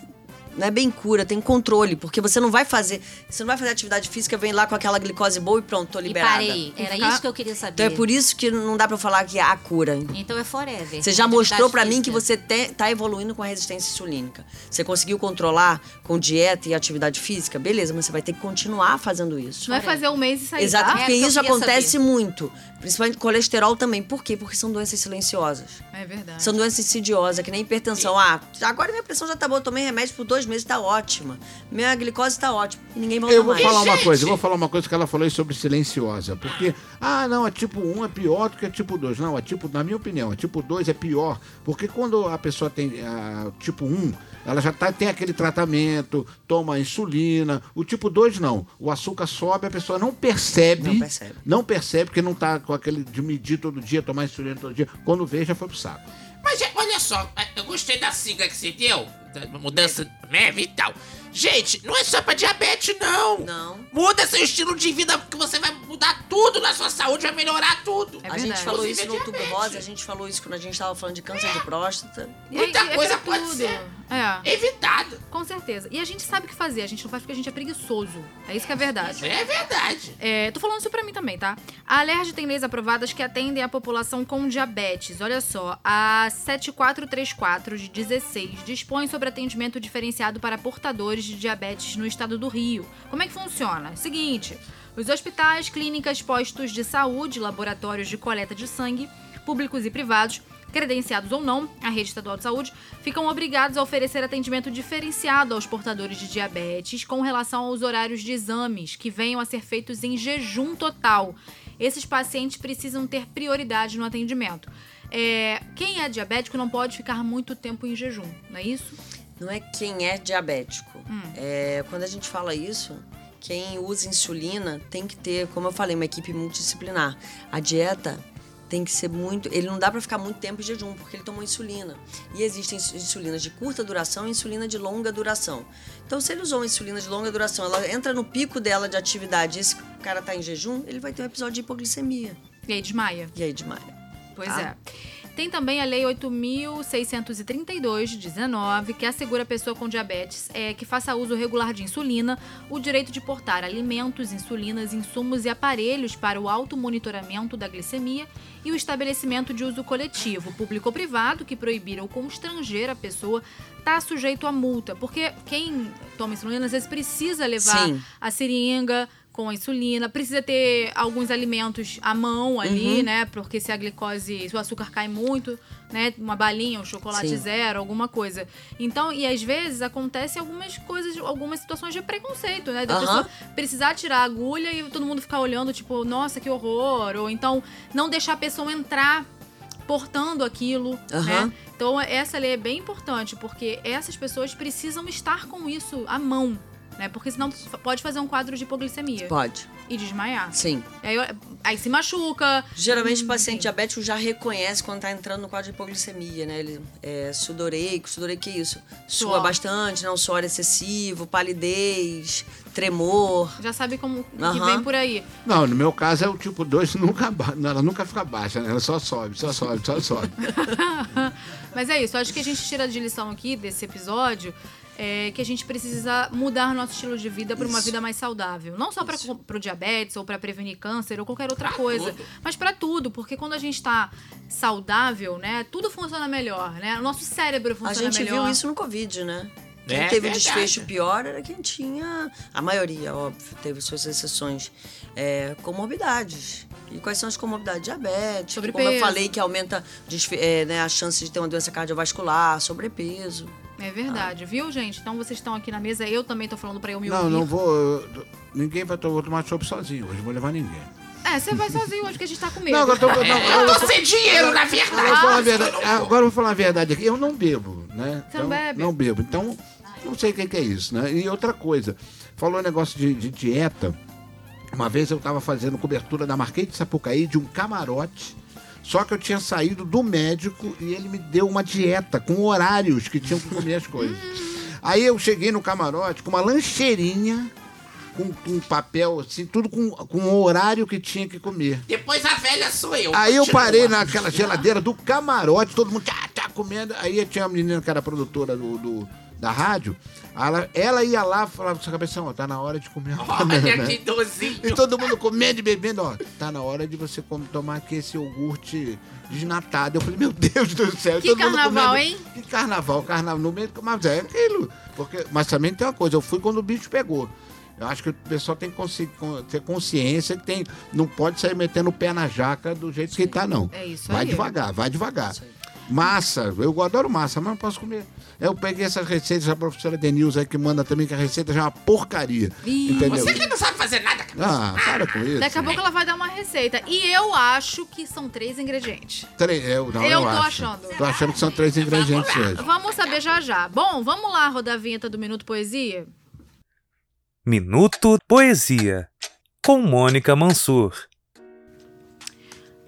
Não é bem cura, tem controle, porque você não vai fazer. Você não vai fazer atividade física, vem lá com aquela glicose boa e pronto, tô liberada. E parei. Era Ficar- isso que eu queria saber. Então é por isso que não dá pra eu falar que há cura. Então é forever. Você já mostrou pra mim que você te, tá evoluindo com a resistência insulínica. Você conseguiu controlar com dieta e atividade física? Beleza, mas você vai ter que continuar fazendo isso. Não é fazer um mês e sair, Exato, tá? porque É, eu isso acontece saber. muito. Principalmente colesterol também. Por quê? Porque são doenças silenciosas. É verdade. São doenças insidiosas, que nem hipertensão. Ah, agora minha pressão já tá boa, tomei remédio por dois meses, tá ótima. Minha glicose tá ótima. E ninguém volta Eu vou mais. falar uma Gente! coisa, eu vou falar uma coisa que ela falou aí sobre silenciosa. Porque, ah, não, a tipo 1 é pior do que a tipo 2. Não, a tipo, na minha opinião, a tipo 2 é pior. Porque quando a pessoa tem a tipo 1, ela já tá, tem aquele tratamento, toma insulina. O tipo 2 não. O açúcar sobe, a pessoa não percebe. Não percebe. Não percebe, porque não tá com aquele de medir todo dia, tomar insulina todo dia. Quando vê, já foi pro saco. Mas é, olha só, é, eu gostei da sigla que você deu, da mudança MEV e tal. Gente, não é só pra diabetes, não. Não. Muda seu estilo de vida, porque você vai mudar tudo na sua saúde, vai melhorar tudo. É a gente falou Inclusive isso no é Outubro diabetes. Rosa, a gente falou isso quando a gente tava falando de câncer de próstata. E Muita é- é coisa pode ser. É, Evitado. com certeza. E a gente sabe o que fazer, a gente não faz porque a gente é preguiçoso. É isso que é verdade. É verdade. É, tô falando isso pra mim também, tá? A Alerj tem leis aprovadas que atendem a população com diabetes. Olha só, a 7434 de 16 dispõe sobre atendimento diferenciado para portadores de diabetes no estado do Rio. Como é que funciona? Seguinte, os hospitais, clínicas, postos de saúde, laboratórios de coleta de sangue, públicos e privados, credenciados ou não, a rede estadual de saúde, ficam obrigados a oferecer atendimento diferenciado aos portadores de diabetes com relação aos horários de exames que venham a ser feitos em jejum total. Esses pacientes precisam ter prioridade no atendimento. É, quem é diabético não pode ficar muito tempo em jejum, não é isso? Não é quem é diabético. Hum. É, quando a gente fala isso, quem usa insulina tem que ter, como eu falei, uma equipe multidisciplinar. A dieta tem que ser muito. Ele não dá para ficar muito tempo em jejum, porque ele tomou insulina. E existem ins- insulinas de curta duração e insulina de longa duração. Então, se ele usou uma insulina de longa duração, ela entra no pico dela de atividade e esse cara tá em jejum, ele vai ter um episódio de hipoglicemia. E aí desmaia. E aí, desmaia. Pois Tá. é. Tem também a Lei 8.632 de 19, que assegura a pessoa com diabetes é, que faça uso regular de insulina o direito de portar alimentos, insulinas, insumos e aparelhos para o automonitoramento da glicemia e o estabelecimento de uso coletivo, público ou privado, que proibir ou constranger a pessoa está sujeito a multa. Porque quem toma insulina às vezes precisa levar Sim. a seringa com a insulina, precisa ter alguns alimentos à mão ali, Uhum. né? Porque se a glicose, se o açúcar cai muito, né? Uma balinha, um chocolate Sim. zero, alguma coisa. Então, e às vezes acontecem algumas coisas, algumas situações de preconceito, né? Da Aham. pessoa precisar tirar a agulha e todo mundo ficar olhando, tipo, nossa, que horror. Ou então, não deixar a pessoa entrar portando aquilo, Aham. né? Então, essa lei é bem importante, porque essas pessoas precisam estar com isso à mão, né? Porque senão pode fazer um quadro de hipoglicemia Pode. e desmaiar. Sim. Aí, aí se machuca. Geralmente Hum, o paciente sim. diabético já reconhece quando tá entrando no quadro de hipoglicemia, né? Ele é sudoreico, sudoreico que é isso? Sua Suor. bastante, né? Um suor excessivo, palidez, tremor. Já sabe como que Aham. vem por aí. Não, no meu caso é o tipo 2, nunca, não, ela nunca fica baixa, né? Ela só sobe, só sobe, só sobe. Mas é isso, acho que a gente tira de lição aqui desse episódio é que a gente precisa mudar nosso estilo de vida para uma vida mais saudável. Não só para o diabetes ou para prevenir câncer ou qualquer outra coisa, tudo. mas para tudo, porque quando a gente está saudável, né, tudo funciona melhor, né? O nosso cérebro A funciona gente melhor. viu isso no Covid, né? Quem É teve o verdade. desfecho pior era quem tinha, a maioria, óbvio, teve suas exceções, é, comorbidades. E quais são as comorbidades? Diabetes, como eu Sobrepeso. falei, que aumenta é, né, a chance de ter uma doença cardiovascular, sobrepeso. É verdade, viu, gente? Então vocês estão aqui na mesa, eu também tô falando para eu me Não, ouvir. não vou. eu- Ninguém vai vou tomar chopp sozinho hoje, não vou levar ninguém. É, você vai sozinho hoje que a gente tá com medo. Não, agora eu tô, não, É, eu tô sem dinheiro, na eu vou falar a verdade. verdade. Agora eu vou falar a verdade aqui. Eu não bebo, né? Você não bebe? Não bebo. Então, não sei o que que é isso, né? E outra coisa, falou negócio de, de dieta. Uma vez eu estava fazendo cobertura da Marquês de Sapucaí de um camarote. Só que eu tinha saído do médico e ele me deu uma dieta com horários que tinham que comer as coisas. Aí eu cheguei no camarote com uma lancheirinha, com, com papel assim, tudo com, com o horário que tinha que comer. Depois a velha sou eu. Aí eu parei naquela geladeira do camarote, todo mundo tá, tá comendo. Aí tinha uma menina que era produtora do, do- da rádio. Ela, ela ia lá e falava, sua cabeção, ó, tá na hora de comer a banana. Olha que dozinho. E todo mundo comendo e bebendo, ó. Tá na hora de você com- tomar aqui esse iogurte desnatado. Eu falei, meu Deus do céu. Que todo mundo carnaval, comendo. hein? Que carnaval, carnaval. No meio, mas é aquilo. Porque, mas também tem uma coisa, eu fui quando o bicho pegou. Eu acho que o pessoal tem que ter consciência que tem, não pode sair metendo o pé na jaca do jeito que tá, não. É isso Vai aí. devagar, vai devagar. Massa, eu adoro massa, mas não posso comer. Eu peguei essas receitas da professora Denilza aí que manda também, que a receita já é uma porcaria. Ih, entendeu? Você que não sabe fazer nada, cara. Ah, para com isso. Daqui a pouco ela vai dar uma receita. E eu acho que são três ingredientes. Três, eu, não, Eu eu tô acho. achando. Tô achando que são três ingredientes hoje. Vamos saber já já. Bom, vamos lá rodar a vinheta do Minuto Poesia? Minuto Poesia, com Mônica Mansur.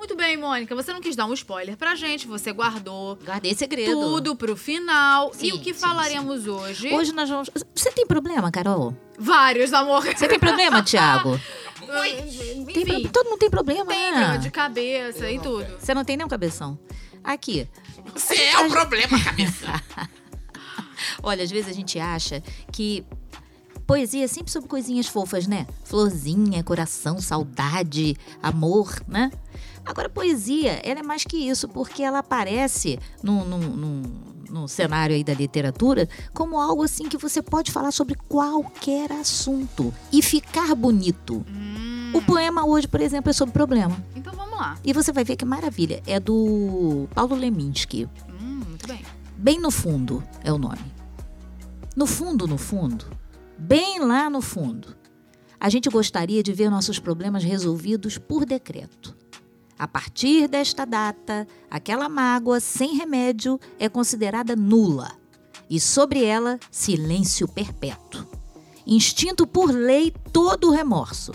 Muito bem, Mônica, você não quis dar um spoiler pra gente, você guardou Guardei segredo. tudo pro final. e Sim, o que sim, falaremos hoje? Hoje nós vamos. Você tem problema, Carol? Vários, amor. Você tem problema, Thiago? Tem Enfim, pro- Todo mundo tem problema, tem né? problema de cabeça e tudo. Você não tem nenhum cabeção. Aqui, Você é o problema, cabeça. olha, às vezes a gente acha que poesia é sempre sobre coisinhas fofas, né? Florzinha, coração, saudade, amor, né? Agora, poesia, ela é mais que isso, porque ela aparece num, num, num- num cenário aí da literatura como algo assim que você pode falar sobre qualquer assunto e ficar bonito. O poema hoje, por exemplo, é sobre problema. Então vamos lá. E você vai ver que maravilha. É do Paulo Leminski. Hum, muito bem. Bem no fundo é o nome. No fundo, no fundo, bem lá no fundo, a gente gostaria de ver nossos problemas resolvidos por decreto. A partir desta data, aquela mágoa sem remédio é considerada nula e sobre ela silêncio perpétuo. Instinto por lei todo o remorso.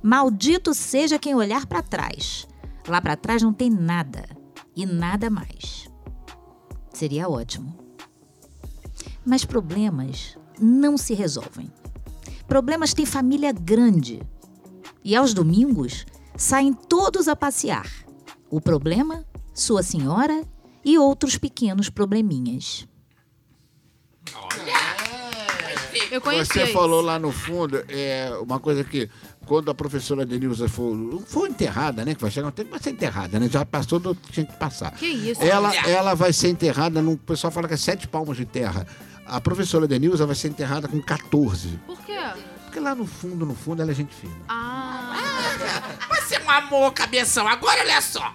Maldito seja quem olhar para trás. Lá para trás não tem nada e nada mais. Seria ótimo. Mas problemas não se resolvem. Problemas têm família grande. E aos domingos saem todos a passear. O problema, sua senhora e outros pequenos probleminhas. Eu conhecia Você isso. falou lá no fundo, é uma coisa que quando a professora Denilza foi, foi enterrada, né? Que vai chegar um tempo que vai ser enterrada, né? Já passou do que tinha que passar. Que isso? Ela, Olha. ela vai ser enterrada num. O pessoal fala que é sete palmos de terra. A professora Denilza vai ser enterrada com 14. Por quê? Porque lá no fundo, no fundo, ela é gente fina. Ah, Você é um amor, cabeção. Agora olha só.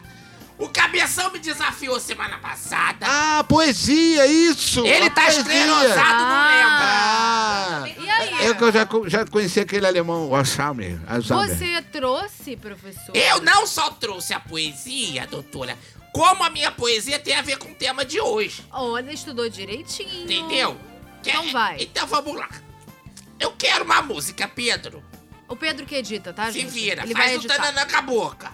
O cabeção me desafiou semana passada. Ah, poesia, isso! Ele tá poesia. esclerosado, não lembra. Ah! E aí? É que eu já, já conheci aquele alemão, o Alzheimer. Alzheimer. você trouxe, professor? Eu não só trouxe a poesia, doutora, como a minha poesia tem a ver com o tema de hoje. Olha, estudou direitinho. Entendeu? Então vai. Então vamos lá. Eu quero uma música, Pedro. O Pedro que edita, tá, Se gente? vira, Ele vai faz um editar. tananã com a boca.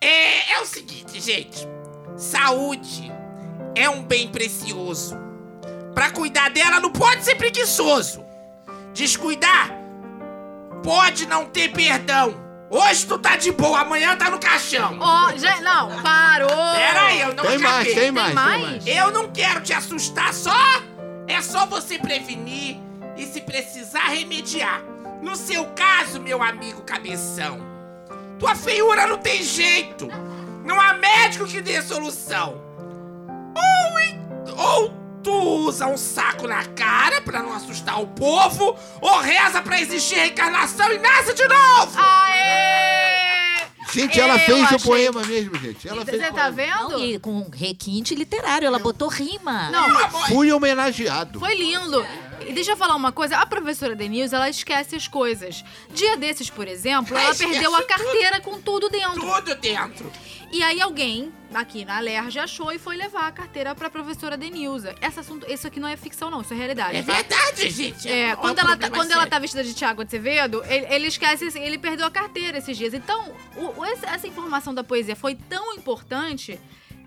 É, é o seguinte, gente. Saúde é um bem precioso. Pra cuidar dela não pode ser preguiçoso. Descuidar pode não ter perdão. Hoje tu tá de boa, amanhã tá no caixão. Ó, já, não, parou. Pera aí, eu não Tem mais, acabei. tem mais, tem mais. Eu não quero te assustar, só é só você prevenir e se precisar remediar. No seu caso, meu amigo cabeção, tua feiura não tem jeito. Não há médico que dê solução. Ou, em- ou tu usa um saco na cara pra não assustar o povo, ou reza pra existir reencarnação e nasce de novo. Aê! Gente, ela Eu fez o achei- poema mesmo, gente. Ela fez Você o tá poema. vendo? Não, e com requinte literário, ela botou rima. Não, Fui homenageado. Foi lindo. E deixa eu falar uma coisa, a professora Denise, ela esquece as coisas. Dia desses, por exemplo, ela esquece perdeu a tudo. carteira com tudo dentro. Tudo dentro. E aí alguém aqui na Lerge achou e foi levar a carteira pra professora Denilza. Esse assunto, isso aqui não é ficção não, isso é realidade. É tá? verdade, gente. É, um quando, ela, tá- problema quando ela sério. tá vestida de Tiago Acevedo, ele, ele esquece, ele perdeu a carteira esses dias. Então, o- o- esse- essa informação da poesia foi tão importante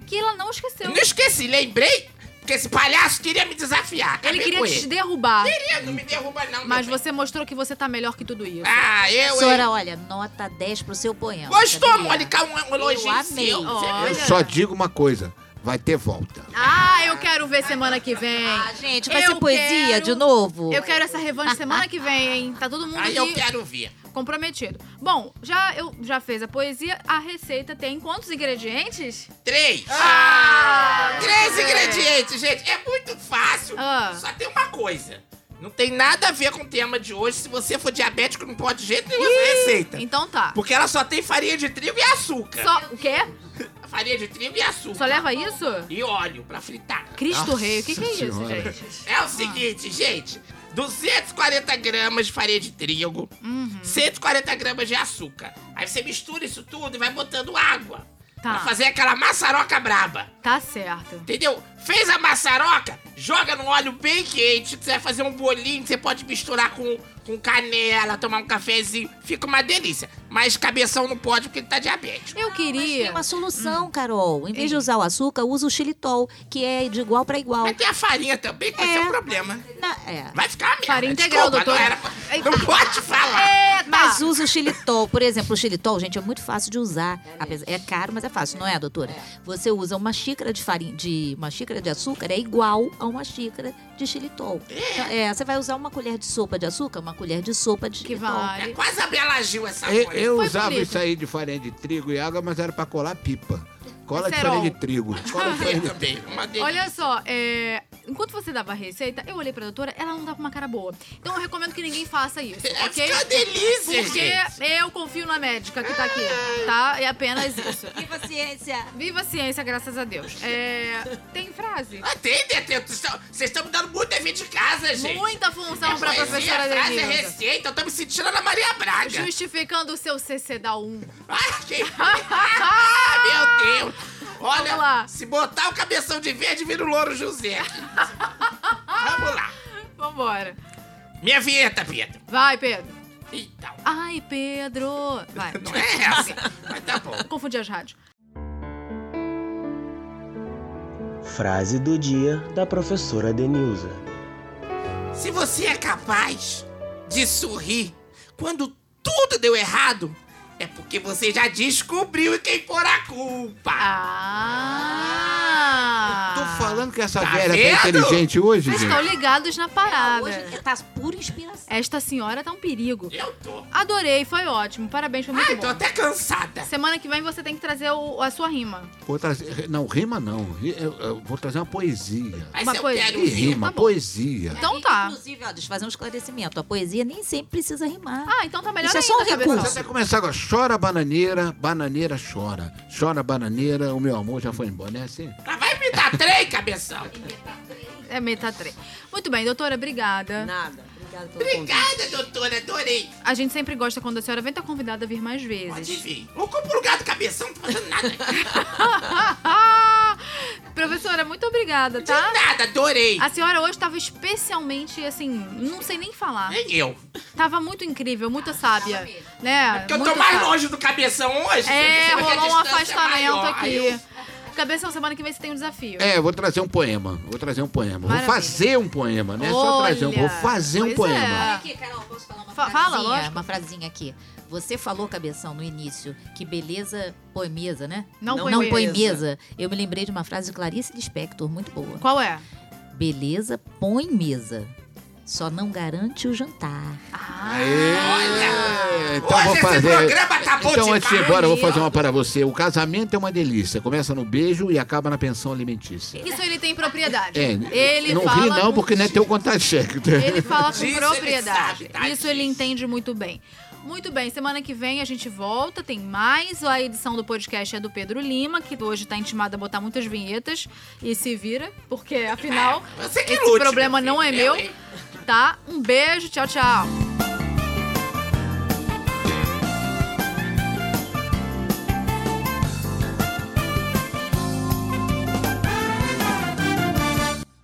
que ela não esqueceu. Eu não esqueci, lembrei? Porque esse palhaço queria me desafiar. Ele Acabei queria com te ele. derrubar, Queria, não me derruba não. mas você mostrou que você tá melhor que tudo isso. Ah, eu... Professora, eu... olha, nota 10 pro seu poema. Gostou? Mônica? Um, um elogio amei. seu. Olha. Eu só digo uma coisa: vai ter volta. Ah, eu quero ver semana que vem. Ah, gente, vai Eu ser poesia quero- de novo? Eu quero essa revanche semana que vem, hein? Tá todo mundo Aí eu aqui quero ver. comprometido. Bom, já eu já fez a poesia, a receita tem quantos ingredientes? Três. Ah! Três ingredientes, gente. É muito fácil. Ah. Só tem uma coisa. Não tem nada a ver com o tema de hoje. Se você for diabético, não pode de jeito nenhum essa receita. Então tá. Porque ela só tem farinha de trigo e açúcar. Só o quê? Farinha de trigo e açúcar. Só leva isso? E óleo pra fritar. Cristo Rei, o que, que é Nossa isso, Senhora. gente? É o seguinte, gente. 240 gramas de farinha de trigo, Uhum. 140 gramas de açúcar. Aí você mistura isso tudo e vai botando água. Tá. Pra fazer aquela maçaroca braba. Tá certo. Entendeu? Fez a maçaroca, joga no óleo bem quente. Você vai fazer um bolinho, você pode misturar com, com canela, tomar um cafezinho. Fica uma delícia. Mas cabeção não pode porque ele tá diabético. Eu Tem queria. uma solução, Carol. Em vez de usar o açúcar, usa o xilitol, que é de igual para igual. Mas tem a farinha também, que esse é É. o problema. Na- é. Vai ficar merda. Farinha integral, doutora. Não, era não pode falar. Eita! Mas usa o xilitol. Por exemplo, o xilitol, gente, é muito fácil de usar. Apesar- É caro, mas é fácil, não é, doutora? Você usa uma xícara de farinha, de uma xícara de açúcar, é igual a uma xícara de xilitol. Então, é, você vai usar uma colher de sopa de açúcar, uma colher de sopa de Que vale. É quase a Bela Gil essa Eu, coisa. eu Foi usava bonito. isso aí de farinha de trigo e água, mas era pra colar pipa. Cola de farinha de trigo. Cola de farinha de delícia. Olha só, é, enquanto você dava a receita, eu olhei pra doutora, ela não tá com uma cara boa. Então eu recomendo que ninguém faça isso, É ok? ficar uma delícia, Porque gente. eu confio na médica que tá aqui, tá? É apenas isso. Viva a ciência! Viva a ciência, graças a Deus. É, tem frase? Ah, tem, Detê. Vocês estão me dando muito dever de casa, gente. Muita função É pra poesia, professora frase é receita. Eu tô me sentindo na Maria Braga. Justificando o seu CC da 1. Ai, que... ah, meu Deus. Olha, Vamos lá. se botar o cabeção de verde, vira o louro José. Vamos lá. Vambora. Minha vinheta, Pedro. Vai, Pedro. Então, Ai, Pedro. Vai. não é essa. Mas tá bom. Confundi as rádios. Frase do dia da professora Denilza. Se você é capaz de sorrir quando tudo deu errado, é porque você já descobriu quem for a culpa. Ah! Tô falando que essa Tá velha vendo? tá inteligente hoje, Vocês gente. estão ligados na parada. Hoje tá pura inspiração. Esta senhora tá um perigo. Eu tô. Adorei, foi ótimo. Parabéns, foi muito Ai, tô bom. até cansada. Semana que vem você tem que trazer o- a sua rima. Vou trazer, não, rima não. Eu, eu vou trazer uma poesia. Mas Uma coisa. quero rima, tá poesia. Então tá. Inclusive, ó, deixa eu fazer um esclarecimento. A poesia nem sempre precisa rimar. Ah, então tá melhor Isso é ainda, só um recurso. Você começar agora. Chora bananeira, bananeira chora. Chora bananeira, o meu amor já foi embora, não é assim? Lá vai me dar trem, cabeção. É meta 3. Muito bem, doutora, obrigada. Nada. Obrigada pelo. Obrigada, doutora, adorei. A gente sempre gosta quando a senhora vem, tá convidada a vir mais Pode vezes. vir. Ocupa o lugar do cabeção, não tô fazendo nada. Professora, muito obrigada, tá? Nada, adorei. A senhora hoje estava especialmente, assim, não sei nem falar. Nem eu. Tava muito incrível, muito sábia, né? Porque eu muito tô mais sábia. longe do cabeção hoje. É, rolou um é afastamento maior. aqui. Cabeção, semana que vem você tem um desafio. É, eu vou trazer um poema. Vou trazer um poema. Vou Maravilha. fazer um poema, não é só trazer um. Vou Olha, fazer um poema. é. Aqui, Carol, posso falar uma Fa- frasinha? fala, lógico. Uma frasinha aqui. Você falou, cabeção, no início, que beleza põe mesa, né? Não, Não põe Não mesa. põe mesa. Eu me lembrei de uma frase de Clarice Lispector, muito boa. Qual é? Beleza põe mesa. Só não garante o jantar. Ah, É, então Hoje vou esse fazer. programa tá bom Então, antes de ir embora, eu vou fazer uma para você. O casamento é uma delícia. Começa no beijo e acaba na pensão alimentícia. isso ele tem propriedade. É, ele não fala ri não, com- porque não é teu contato-cheque. Ele fala com Disso ele propriedade. sabe, tá? Isso ele entende muito bem. Muito bem, semana que vem a gente volta, tem mais. A edição do podcast é do Pedro Lima, que hoje tá intimado a botar muitas vinhetas e se vira, porque afinal Você que esse lute, problema não é meu, hein? Tá? Um beijo, tchau, tchau.